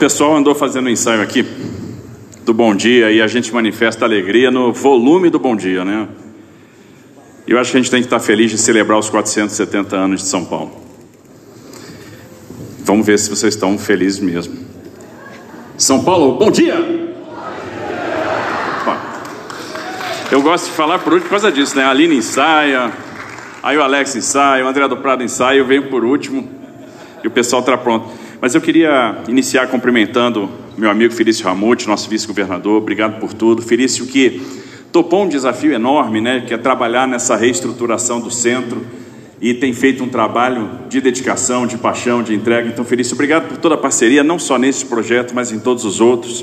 pessoal andou fazendo um ensaio aqui do Bom Dia e a gente manifesta alegria no volume do Bom Dia, né? Eu acho que a gente tem que estar feliz de celebrar os 470 anos de São Paulo. Vamos ver se vocês estão felizes mesmo. São Paulo, bom dia! Eu gosto de falar por último por causa disso, né? A Aline ensaia, aí o Alex ensaia, o André do Prado ensaia, eu venho por último e o pessoal está pronto. Mas eu queria iniciar cumprimentando meu amigo Felício Ramute, nosso vice-governador. Obrigado por tudo. Felício, que topou um desafio enorme, né? Que é trabalhar nessa reestruturação do centro e tem feito um trabalho de dedicação, de paixão, de entrega. Então, Felício, obrigado por toda a parceria, não só nesse projeto, mas em todos os outros.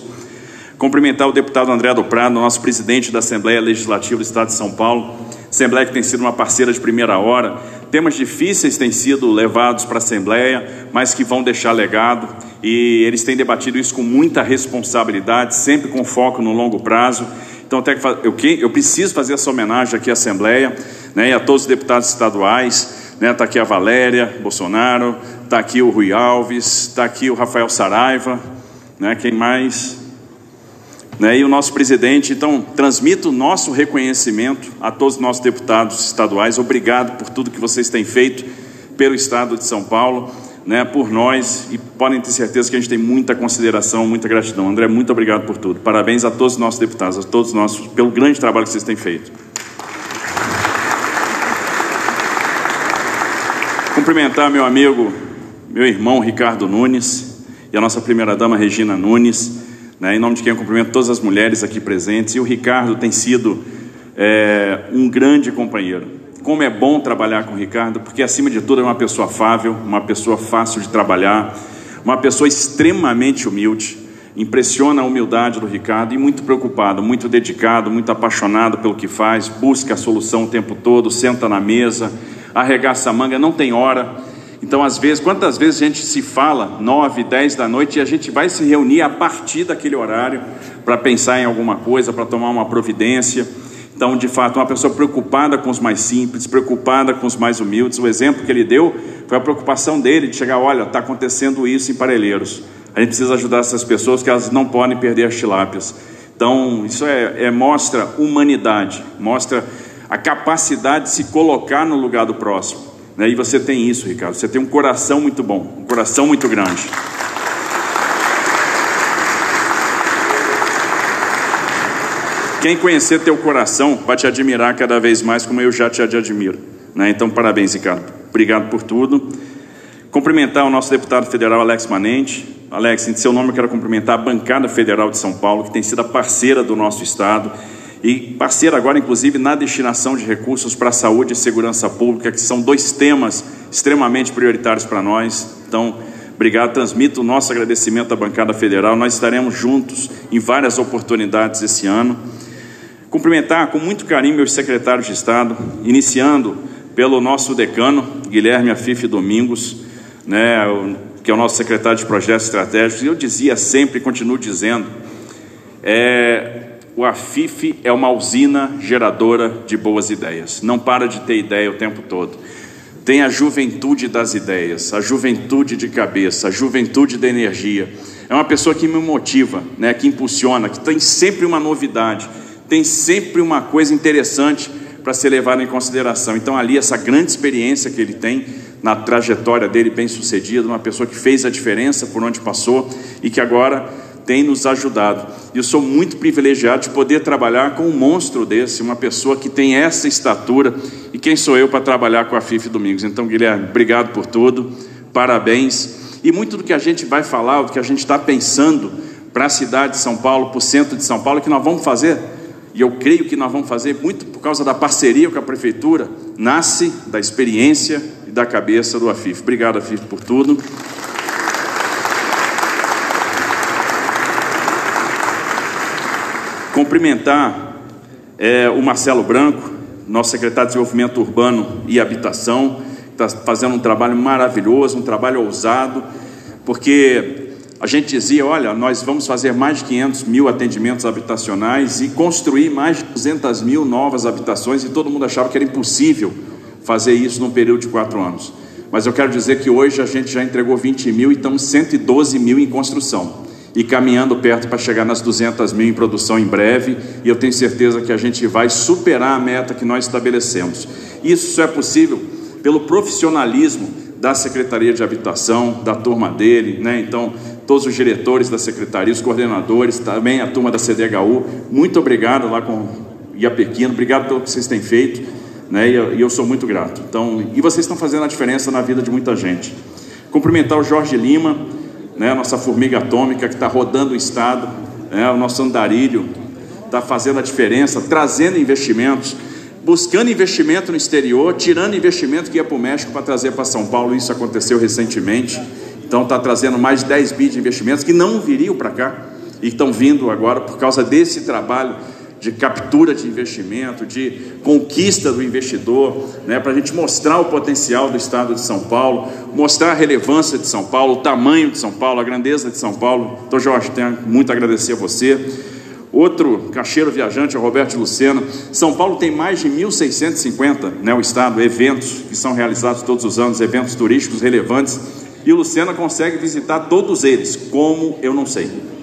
Cumprimentar o deputado André do Prado, nosso presidente da Assembleia Legislativa do Estado de São Paulo. Assembleia que tem sido uma parceira de primeira hora. Temas difíceis têm sido levados para a Assembleia, mas que vão deixar legado. E eles têm debatido isso com muita responsabilidade, sempre com foco no longo prazo. Então, até que eu, preciso fazer essa homenagem aqui à Assembleia né, e a todos os deputados estaduais. Está né, tá aqui a Valéria Bolsonaro, está aqui o Rui Alves, está aqui o Rafael Saraiva, né, quem mais? Né, e o nosso presidente. Então, transmito o nosso reconhecimento a todos os nossos deputados estaduais. Obrigado por tudo que vocês têm feito pelo Estado de São Paulo, né, por nós, e podem ter certeza que a gente tem muita consideração, muita gratidão. André, muito obrigado por tudo. Parabéns a todos os nossos deputados, a todos nós, pelo grande trabalho que vocês têm feito. Cumprimentar meu amigo, meu irmão Ricardo Nunes e a nossa primeira-dama Regina Nunes né? Em nome de quem eu cumprimento todas as mulheres aqui presentes. E o Ricardo tem sido é, um grande companheiro. Como é bom trabalhar com o Ricardo, porque acima de tudo é uma pessoa afável, uma pessoa fácil de trabalhar, uma pessoa extremamente humilde. Impressiona a humildade do Ricardo e muito preocupado, muito dedicado, muito apaixonado pelo que faz, busca a solução o tempo todo, senta na mesa, arregaça a manga, não tem hora então, às vezes, quantas vezes a gente se fala, nove, dez da noite, e a gente vai se reunir a partir daquele horário para pensar em alguma coisa, para tomar uma providência. Então, de fato, uma pessoa preocupada com os mais simples, preocupada com os mais humildes. O exemplo que ele deu foi a preocupação dele de chegar, olha, está acontecendo isso em Parelheiros. A gente precisa ajudar essas pessoas que elas não podem perder as tilápias. Então, isso é, é mostra humanidade, mostra a capacidade de se colocar no lugar do próximo. Né? E você tem isso, Ricardo. Você tem um coração muito bom, um coração muito grande. Quem conhecer teu coração vai te admirar cada vez mais, como eu já te admiro. Né? Então, parabéns, Ricardo. Obrigado por tudo. Cumprimentar o nosso deputado federal Alex Manente. Alex, em seu nome eu quero cumprimentar a bancada federal de São Paulo, que tem sido a parceira do nosso estado e parceira agora, inclusive, na destinação de recursos para a saúde e segurança pública, que são dois temas extremamente prioritários para nós. Então, obrigado, transmito o nosso agradecimento à bancada federal. Nós estaremos juntos em várias oportunidades esse ano. Cumprimentar com muito carinho meus secretários de Estado, iniciando pelo nosso decano, Guilherme Afife Domingos, né, que é o nosso secretário de Projetos Estratégicos. Eu dizia sempre e continuo dizendo, é, o AFIF é uma usina geradora de boas ideias. Não para de ter ideia o tempo todo. Tem a juventude das ideias, a juventude de cabeça, a juventude da energia. É uma pessoa que me motiva, né, que impulsiona, que tem sempre uma novidade, tem sempre uma coisa interessante para ser levada em consideração. Então, ali, essa grande experiência que ele tem na trajetória dele bem sucedida, uma pessoa que fez a diferença por onde passou e que agora tem nos ajudado. E eu sou muito privilegiado de poder trabalhar com um monstro desse, uma pessoa que tem essa estatura. E quem sou eu para trabalhar com a FIF Domingos? Então, Guilherme, obrigado por tudo, parabéns. E muito do que a gente vai falar, do que a gente está pensando para a cidade de São Paulo, para o centro de São Paulo, que nós vamos fazer, e eu creio que nós vamos fazer muito por causa da parceria com a prefeitura, nasce da experiência e da cabeça do AFIF. Obrigado, AFIF, por tudo. Cumprimentar é, o Marcelo Branco, nosso secretário de Desenvolvimento Urbano e Habitação, que está fazendo um trabalho maravilhoso, um trabalho ousado, porque a gente dizia: olha, nós vamos fazer mais de 500 mil atendimentos habitacionais e construir mais de 200 mil novas habitações, e todo mundo achava que era impossível fazer isso num período de quatro anos. Mas eu quero dizer que hoje a gente já entregou 20 mil e estamos 112 mil em construção. E caminhando perto para chegar nas 200 mil em produção em breve, e eu tenho certeza que a gente vai superar a meta que nós estabelecemos. Isso só é possível pelo profissionalismo da Secretaria de Habitação, da turma dele, né? Então, todos os diretores da secretaria, os coordenadores, também a turma da CDHU, muito obrigado lá com Iapequino, obrigado pelo que vocês têm feito, né? E eu, e eu sou muito grato. Então, e vocês estão fazendo a diferença na vida de muita gente. Cumprimentar o Jorge Lima, né? A nossa formiga atômica que está rodando o estado, né? O nosso andarilho está fazendo a diferença, trazendo investimentos buscando investimento no exterior, tirando investimento que ia para o México para trazer para São Paulo. Isso aconteceu recentemente. Então está trazendo mais de 10 bi de investimentos que não viriam para cá e estão vindo agora por causa desse trabalho de captura de investimento, de conquista do investidor, né, para a gente mostrar o potencial do Estado de São Paulo, mostrar a relevância de São Paulo, o tamanho de São Paulo, a grandeza de São Paulo. Então, Jorge, tenho muito a agradecer a você. Outro cacheiro viajante, o Roberto Lucena. São Paulo tem mais de 1.650, né, o estado, eventos que são realizados todos os anos, eventos turísticos relevantes. E o Lucena consegue visitar todos eles, como eu não sei.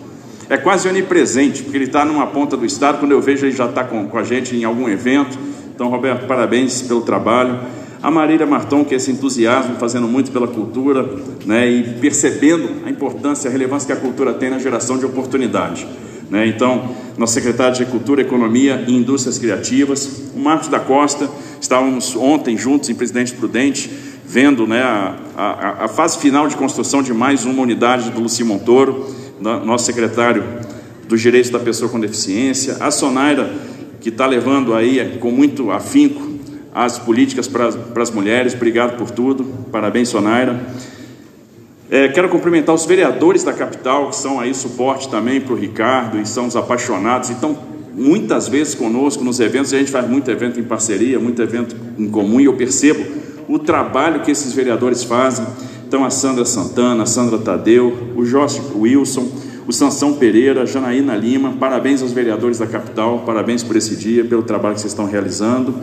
É quase onipresente, porque ele está numa ponta do estado, quando eu vejo ele já está com, com a gente em algum evento. Então, Roberto, parabéns pelo trabalho. A Marília Marton, que é esse entusiasmo, fazendo muito pela cultura, né, e percebendo a importância, a relevância que a cultura tem na geração de oportunidade. Né? Então, nosso secretário de Cultura, Economia e Indústrias Criativas, o Marcos da Costa, estávamos ontem juntos em Presidente Prudente, vendo né, a, a, a fase final de construção de mais uma unidade do Luci Montoro, nosso secretário dos Direitos da Pessoa com Deficiência, a Sonaira, que está levando aí com muito afinco as políticas para, para as mulheres, obrigado por tudo, parabéns Sonaira. É, quero cumprimentar os vereadores da capital, que são aí suporte também para o Ricardo e são os apaixonados e estão muitas vezes conosco nos eventos. A gente faz muito evento em parceria, muito evento em comum e eu percebo o trabalho que esses vereadores fazem. Então, a Sandra Santana, a Sandra Tadeu, o Jorge Wilson, o Sansão Pereira, a Janaína Lima. Parabéns aos vereadores da capital, parabéns por esse dia, pelo trabalho que vocês estão realizando.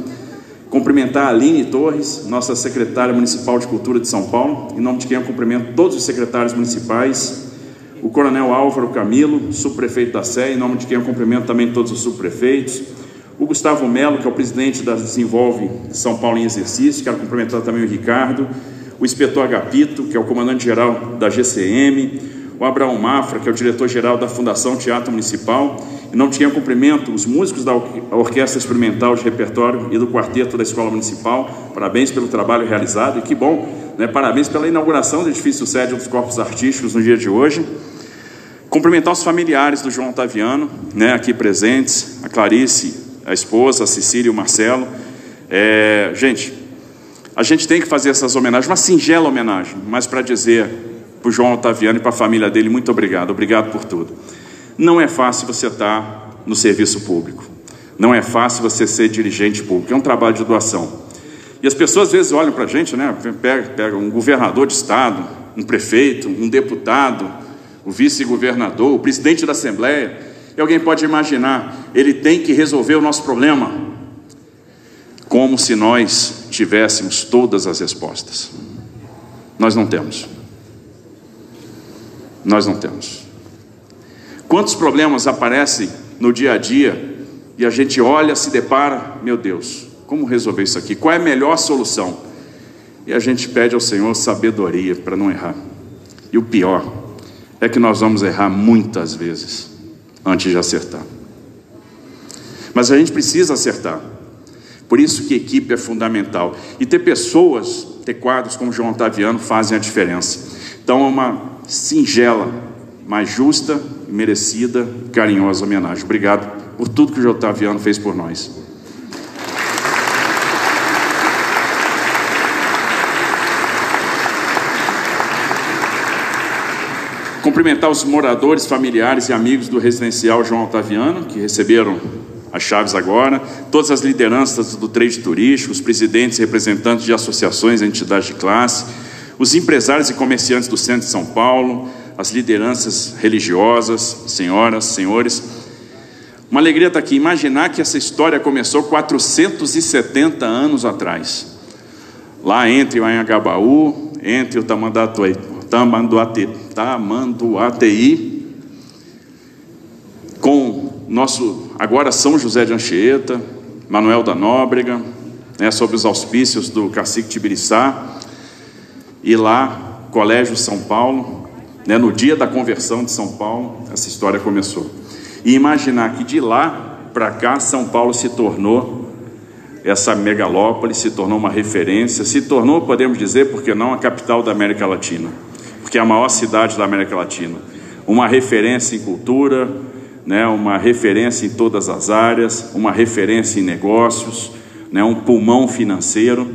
Cumprimentar a Aline Torres, nossa secretária municipal de Cultura de São Paulo, em nome de quem eu cumprimento todos os secretários municipais, o Coronel Álvaro Camilo, subprefeito da Sé, em nome de quem eu cumprimento também todos os subprefeitos, o Gustavo Melo, que é o presidente da Desenvolve São Paulo em Exercício, quero cumprimentar também o Ricardo, o inspetor Agapito, que é o comandante-geral da GCM, o Abraão Mafra, que é o diretor-geral da Fundação Teatro Municipal, e não tinha cumprimento os músicos da Orquestra Experimental de Repertório e do Quarteto da Escola Municipal. Parabéns pelo trabalho realizado e que bom, né? parabéns pela inauguração do edifício sede dos Corpos Artísticos no dia de hoje. Cumprimentar os familiares do João Otaviano, né, aqui presentes, a Clarice, a esposa, a Cecília e o Marcelo. É, gente, a gente tem que fazer essas homenagens, uma singela homenagem, mas para dizer para o João Otaviano e para a família dele, muito obrigado, obrigado por tudo. Não é fácil você estar no serviço público. Não é fácil você ser dirigente público. É um trabalho de doação. E as pessoas às vezes olham para a gente, né? Pega, pega um governador de estado, um prefeito, um deputado, o vice-governador, o presidente da Assembleia. E alguém pode imaginar, ele tem que resolver o nosso problema. Como se nós tivéssemos todas as respostas. Nós não temos. Nós não temos. Quantos problemas aparecem no dia a dia e a gente olha, se depara, meu Deus, como resolver isso aqui? Qual é a melhor solução? E a gente pede ao Senhor sabedoria para não errar. E o pior é que nós vamos errar muitas vezes antes de acertar. Mas a gente precisa acertar. Por isso que equipe é fundamental. E ter pessoas, ter quadros como João Otaviano fazem a diferença. Então é uma singela, mas justa merecida, carinhosa homenagem. Obrigado por tudo que o J. Otaviano fez por nós. Cumprimentar os moradores, familiares e amigos do residencial João Otaviano, que receberam as chaves agora, todas as lideranças do trade turístico, os presidentes e representantes de associações e entidades de classe, os empresários e comerciantes do centro de São Paulo, as lideranças religiosas, senhoras, senhores. Uma alegria estar aqui. Imaginar que essa história começou 470 anos atrás, lá entre o Anhangabaú, entre o Tamanduateí, Tamanduateí nosso agora São José de Anchieta, Manuel da Nóbrega, né, sobre os auspícios do cacique Tibiriçá, e lá, Colégio São Paulo, né, no dia da conversão de São Paulo, essa história começou. E imaginar que de lá para cá, São Paulo se tornou essa megalópole, se tornou uma referência, se tornou, podemos dizer, porque não, a capital da América Latina, porque é a maior cidade da América Latina, uma referência em cultura, né, uma referência em todas as áreas, uma referência em negócios, né, um pulmão financeiro,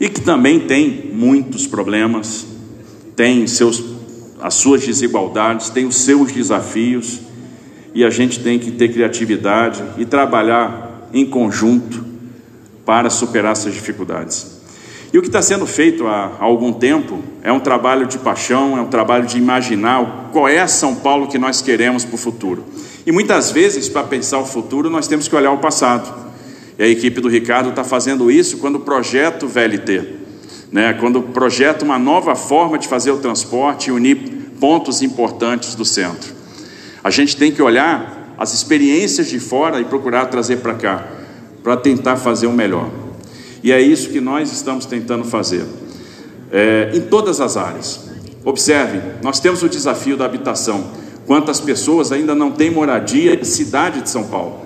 e que também tem muitos problemas, tem seus, as suas desigualdades, tem os seus desafios, e a gente tem que ter criatividade e trabalhar em conjunto para superar essas dificuldades. E o que está sendo feito há, algum tempo é um trabalho de paixão, é um trabalho de imaginar qual é a São Paulo que nós queremos para o futuro. E muitas vezes, para pensar o futuro, nós temos que olhar o passado. E a equipe do Ricardo está fazendo isso quando o projeto VLT, né? quando projeta uma nova forma de fazer o transporte e unir pontos importantes do centro. A gente tem que olhar as experiências de fora e procurar trazer para cá, para tentar fazer o melhor. E é isso que nós estamos tentando fazer, é, em todas as áreas. Observe, nós temos o desafio da habitação. Quantas pessoas ainda não têm moradia em cidade de São Paulo?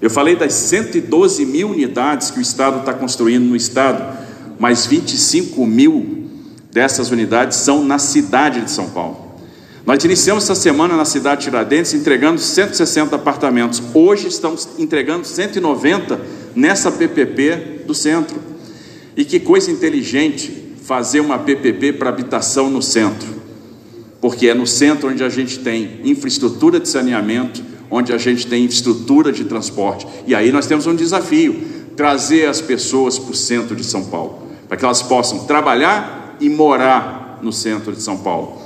Eu falei das 112 mil unidades que o Estado está construindo no Estado, mas 25 mil dessas unidades são na cidade de São Paulo. Nós iniciamos essa semana na cidade de Tiradentes entregando 160 apartamentos. Hoje estamos entregando 190 nessa PPP do centro. E que coisa inteligente fazer uma PPP para habitação no centro. Porque é no centro onde a gente tem infraestrutura de saneamento, onde a gente tem infraestrutura de transporte. E aí nós temos um desafio: trazer as pessoas para o centro de São Paulo, para que elas possam trabalhar e morar no centro de São Paulo.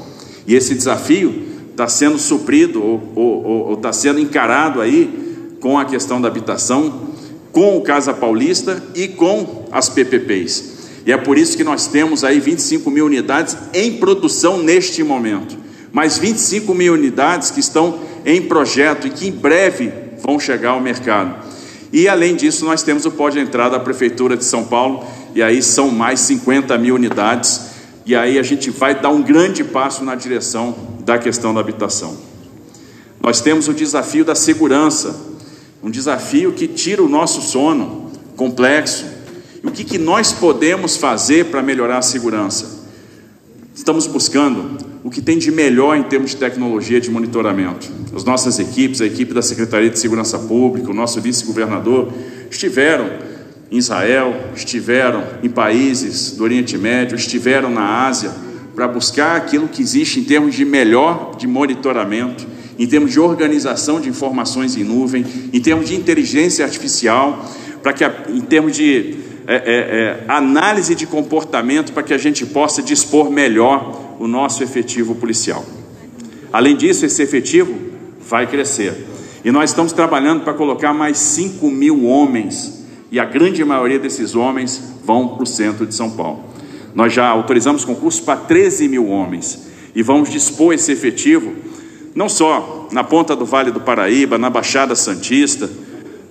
E esse desafio está sendo suprido ou está sendo encarado aí com a questão da habitação, com o Casa Paulista e com as PPPs. E é por isso que nós temos aí 25 mil unidades em produção neste momento, mais 25 mil unidades que estão em projeto e que em breve vão chegar ao mercado. E além disso, nós temos o pó de entrada da Prefeitura de São Paulo, e aí são mais 50 mil unidades e aí a gente vai dar um grande passo na direção da questão da habitação. Nós temos o desafio da segurança, um desafio que tira o nosso sono complexo. E o que, que nós podemos fazer para melhorar a segurança? Estamos buscando o que tem de melhor em termos de tecnologia de monitoramento. As nossas equipes, a equipe da Secretaria de Segurança Pública, o nosso vice-governador, estiveram em Israel, estiveram em países do Oriente Médio, estiveram na Ásia, para buscar aquilo que existe em termos de melhor de monitoramento, em termos de organização de informações em nuvem, em termos de inteligência artificial, para que, em termos de é, é, é, análise de comportamento, para que a gente possa dispor melhor o nosso efetivo policial. Além disso, esse efetivo vai crescer. E nós estamos trabalhando para colocar mais 5 mil homens e a grande maioria desses homens vão para o centro de São Paulo. Nós já autorizamos concursos para 13 mil homens e vamos dispor esse efetivo não só na ponta do Vale do Paraíba, na Baixada Santista,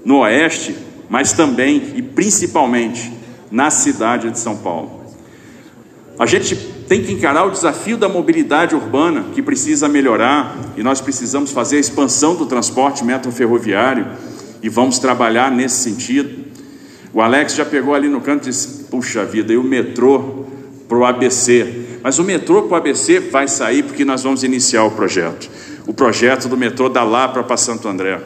no Oeste, mas também e principalmente na cidade de São Paulo. A gente tem que encarar o desafio da mobilidade urbana, que precisa melhorar, e nós precisamos fazer a expansão do transporte metroferroviário, e vamos trabalhar nesse sentido. O Alex já pegou ali no canto e disse: Puxa vida, e o metrô para o ABC? Mas o metrô para o ABC vai sair porque nós vamos iniciar o projeto. O projeto do metrô da Lapra para Santo André,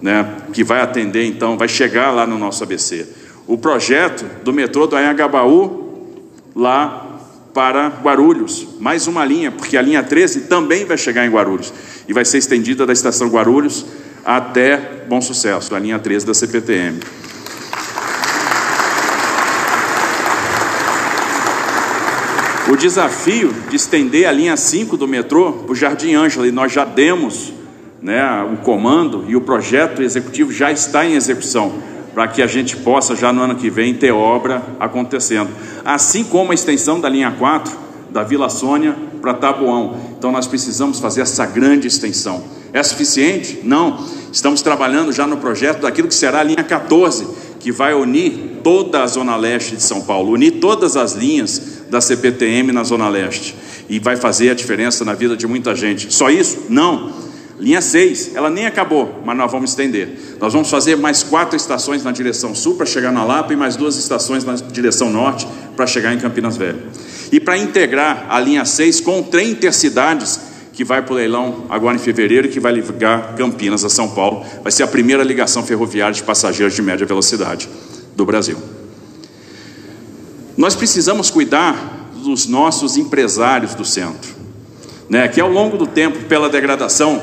né? que vai atender então, vai chegar lá no nosso ABC. O projeto do metrô do Anhangabaú lá para Guarulhos, mais uma linha, porque a linha 13 também vai chegar em Guarulhos e vai ser estendida da estação Guarulhos até Bom Sucesso, a linha 13 da CPTM. O desafio de estender a linha 5 do metrô para o Jardim Ângela, e nós já demos né, o comando e o projeto executivo já está em execução, para que a gente possa já no ano que vem ter obra acontecendo. Assim como a extensão da linha 4, da Vila Sônia para Taboão. Então nós precisamos fazer essa grande extensão. É suficiente? Não. Estamos trabalhando já no projeto daquilo que será a linha 14, que vai unir toda a Zona Leste de São Paulo, unir todas as linhas da CPTM na Zona Leste. E vai fazer a diferença na vida de muita gente. Só isso? Não. Linha 6, ela nem acabou, mas nós vamos estender. Nós vamos fazer mais quatro estações na direção sul para chegar na Lapa e mais duas estações na direção norte para chegar em Campinas Velho. E para integrar a linha 6 com o trem intercidades que vai para o leilão agora em fevereiro e que vai ligar Campinas a São Paulo. Vai ser a primeira ligação ferroviária de passageiros de média velocidade do Brasil. Nós precisamos cuidar dos nossos empresários do centro, né? que ao longo do tempo, pela degradação,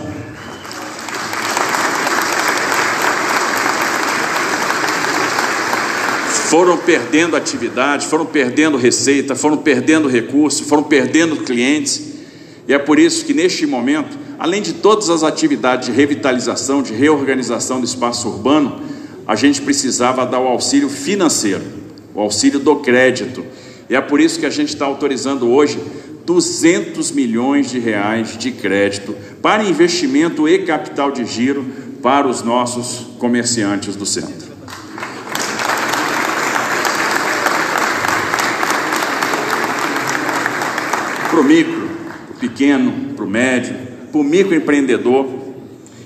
foram perdendo atividade, foram perdendo receita, foram perdendo recursos, foram perdendo clientes. E é por isso que neste momento, além de todas as atividades de revitalização, de reorganização do espaço urbano, a gente precisava dar o auxílio financeiro, o auxílio do crédito. E é por isso que a gente está autorizando hoje 200 milhões de reais de crédito para investimento e capital de giro para os nossos comerciantes do centro. para o micro, para o pequeno, para o médio, para o microempreendedor.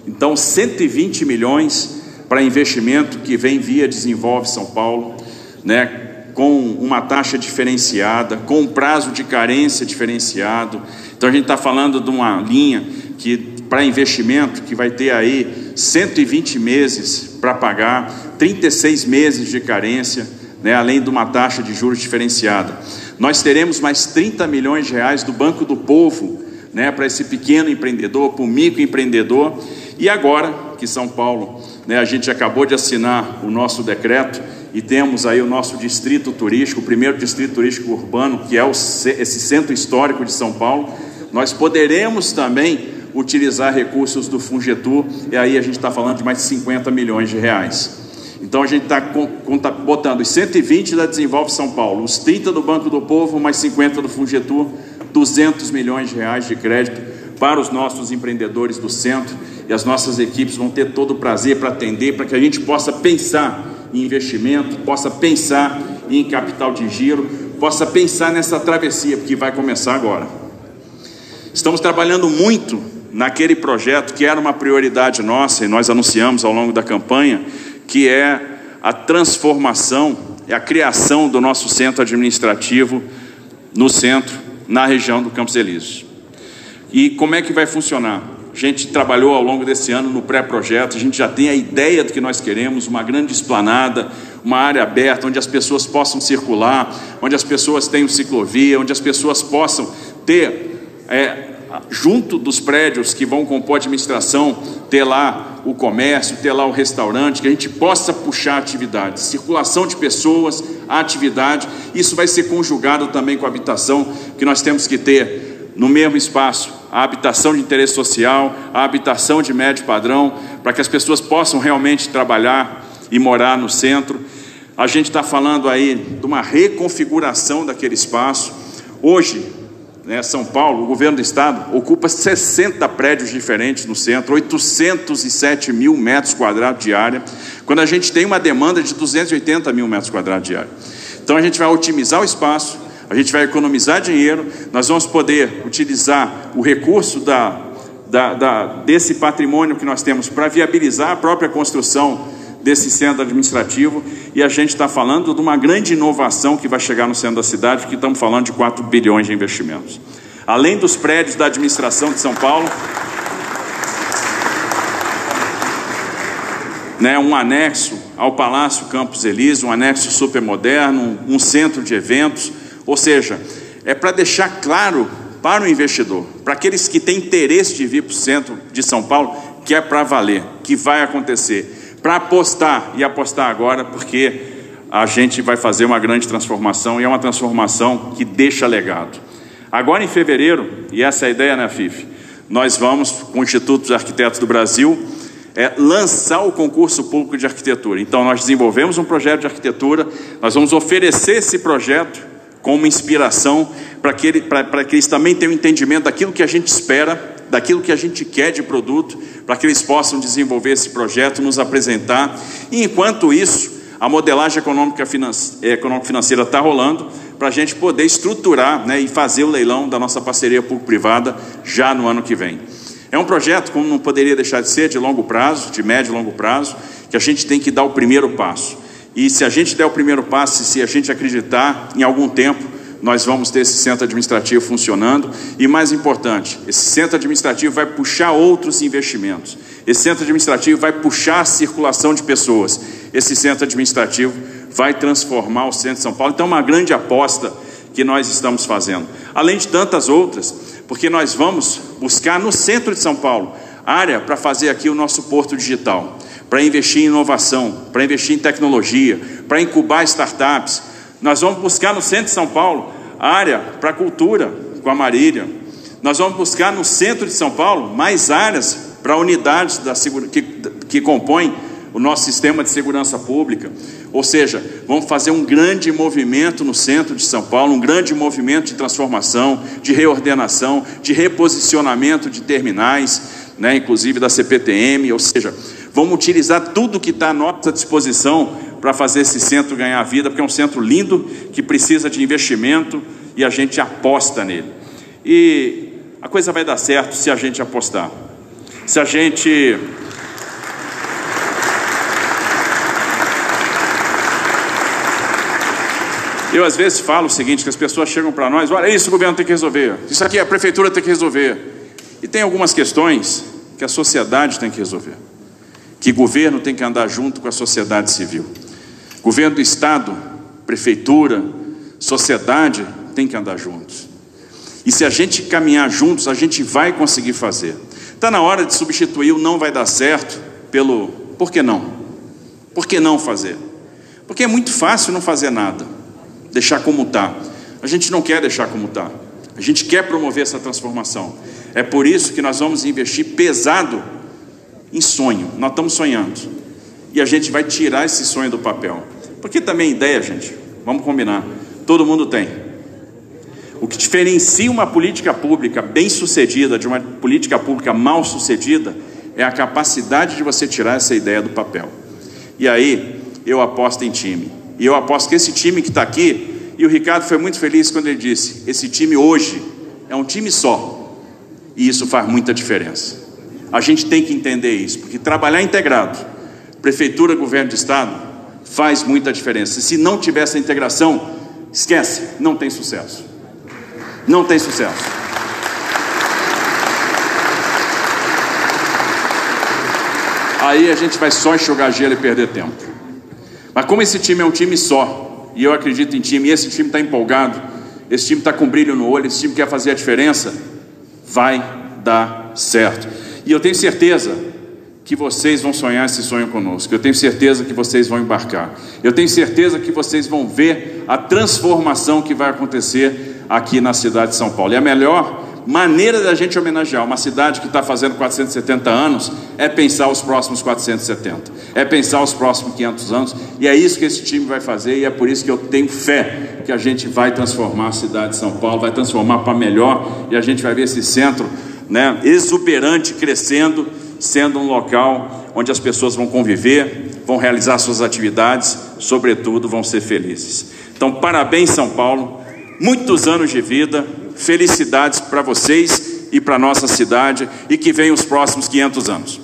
Então, 120 milhões para investimento que vem via Desenvolve São Paulo, né, com uma taxa diferenciada, com um prazo de carência diferenciado. Então, a gente está falando de uma linha que para investimento que vai ter aí 120 meses para pagar, 36 meses de carência, né, além de uma taxa de juros diferenciada. Nós teremos mais 30 milhões de reais do Banco do Povo, né, para esse pequeno empreendedor, para o microempreendedor. E agora que São Paulo, né, a gente acabou de assinar o nosso decreto e temos aí o nosso distrito turístico, o primeiro distrito turístico urbano, que é o, esse centro histórico de São Paulo, nós poderemos também utilizar recursos do Fungetur, e aí a gente está falando de mais de 50 milhões de reais. Então a gente está botando os 120 da Desenvolve São Paulo, os 30 do Banco do Povo, mais 50 do Fungetur, 200 milhões de reais de crédito para os nossos empreendedores do centro e as nossas equipes vão ter todo o prazer para atender, para que a gente possa pensar em investimento, possa pensar em capital de giro, possa pensar nessa travessia que vai começar agora. Estamos trabalhando muito naquele projeto que era uma prioridade nossa e nós anunciamos ao longo da campanha, que é a transformação, é a criação do nosso centro administrativo no centro, na região do Campos Elíseos. E como é que vai funcionar? A gente trabalhou ao longo desse ano no pré-projeto, a gente já tem a ideia do que nós queremos, uma grande esplanada, uma área aberta, onde as pessoas possam circular, onde as pessoas tenham ciclovia, onde as pessoas possam ter é, junto dos prédios que vão compor a administração, ter lá o comércio, ter lá o restaurante, que a gente possa puxar atividade, circulação de pessoas, atividade, isso vai ser conjugado também com a habitação, que nós temos que ter no mesmo espaço, a habitação de interesse social, a habitação de médio padrão, para que as pessoas possam realmente trabalhar e morar no centro. A gente está falando aí de uma reconfiguração daquele espaço. Hoje, né, São Paulo, o governo do estado, ocupa 60 prédios diferentes no centro, 807 mil metros quadrados de área, quando a gente tem uma demanda de 280 mil metros quadrados de área. Então a gente vai otimizar o espaço, a gente vai economizar dinheiro, nós vamos poder utilizar o recurso da, da, da desse patrimônio que nós temos para viabilizar a própria construção desse centro administrativo e a gente está falando de uma grande inovação que vai chegar no centro da cidade, que estamos falando de 4 bilhões de investimentos. Além dos prédios da administração de São Paulo, né, um anexo ao Palácio Campos Elísio, um anexo super moderno, um centro de eventos, ou seja, é para deixar claro para o investidor, para aqueles que têm interesse de vir para o centro de São Paulo, que é para valer, que vai acontecer para apostar e apostar agora, porque a gente vai fazer uma grande transformação e é uma transformação que deixa legado. Agora em fevereiro, e essa é a ideia, né, FIF? Nós vamos, com o Instituto dos Arquitetos do Brasil, é, lançar o concurso público de arquitetura. Então, nós desenvolvemos um projeto de arquitetura, nós vamos oferecer esse projeto como inspiração para que, ele, que eles também tenham entendimento daquilo que a gente espera daquilo que a gente quer de produto, para que eles possam desenvolver esse projeto, nos apresentar. E enquanto isso, a modelagem econômica financeira está rolando para a gente poder estruturar né, e fazer o leilão da nossa parceria público-privada já no ano que vem. É um projeto, como não poderia deixar de ser, de longo prazo, de médio e longo prazo, que a gente tem que dar o primeiro passo. E se a gente der o primeiro passo, e se a gente acreditar, em algum tempo, nós vamos ter esse centro administrativo funcionando. E mais importante, esse centro administrativo vai puxar outros investimentos. Esse centro administrativo vai puxar a circulação de pessoas. Esse centro administrativo vai transformar o centro de São Paulo. Então, é uma grande aposta que nós estamos fazendo. Além de tantas outras, porque nós vamos buscar no centro de São Paulo área para fazer aqui o nosso porto digital, para investir em inovação, para investir em tecnologia, para incubar startups. Nós vamos buscar no centro de São Paulo área para cultura com a Marília. Nós vamos buscar no centro de São Paulo mais áreas para unidades da, que, que compõem o nosso sistema de segurança pública. Ou seja, vamos fazer um grande movimento no centro de São Paulo, um grande movimento de transformação, de reordenação, de reposicionamento de terminais, né, inclusive da CPTM. Ou seja, vamos utilizar tudo que está à nossa disposição para fazer esse centro ganhar vida, porque é um centro lindo que precisa de investimento e a gente aposta nele. E a coisa vai dar certo se a gente apostar. Se a gente Eu às vezes falo o seguinte, que as pessoas chegam para nós, olha, isso o governo tem que resolver, isso aqui a prefeitura tem que resolver. E tem algumas questões que a sociedade tem que resolver. Que governo tem que andar junto com a sociedade civil. Governo do estado, prefeitura, sociedade tem que andar juntos. E se a gente caminhar juntos, a gente vai conseguir fazer. Está na hora de substituir o não vai dar certo pelo por que não? Por que não fazer? Porque é muito fácil não fazer nada deixar como está. A gente não quer deixar como está. A gente quer promover essa transformação. É por isso que nós vamos investir pesado em sonho. Nós estamos sonhando. E a gente vai tirar esse sonho do papel. Porque também ideia, gente, vamos combinar. Todo mundo tem. O que diferencia uma política pública bem sucedida de uma política pública mal sucedida é a capacidade de você tirar essa ideia do papel. E aí, eu aposto em time. E eu aposto que esse time que está aqui, e o Ricardo foi muito feliz quando ele disse: esse time hoje é um time só. E isso faz muita diferença. A gente tem que entender isso, porque trabalhar integrado, prefeitura, governo de estado, faz muita diferença. Se não tiver essa integração, esquece, não tem sucesso. Não tem sucesso. Aí a gente vai só enxugar gelo e perder tempo. Mas como esse time é um time só, e eu acredito em time, e esse time está empolgado, esse time está com brilho no olho, esse time quer fazer a diferença, vai dar certo. E eu tenho certeza que vocês vão sonhar esse sonho conosco. Eu tenho certeza que vocês vão embarcar. Eu tenho certeza que vocês vão ver a transformação que vai acontecer aqui na cidade de São Paulo. E a melhor maneira da gente homenagear uma cidade que está fazendo 470 anos é pensar os próximos 470, é pensar os próximos 500 anos, e é isso que esse time vai fazer, e é por isso que eu tenho fé que a gente vai transformar a cidade de São Paulo, vai transformar para melhor, e a gente vai ver esse centro né, exuberante crescendo, sendo um local onde as pessoas vão conviver, vão realizar suas atividades, sobretudo vão ser felizes. Então, parabéns, São Paulo, muitos anos de vida Felicidades para vocês e para nossa cidade e que venham os próximos 500 anos.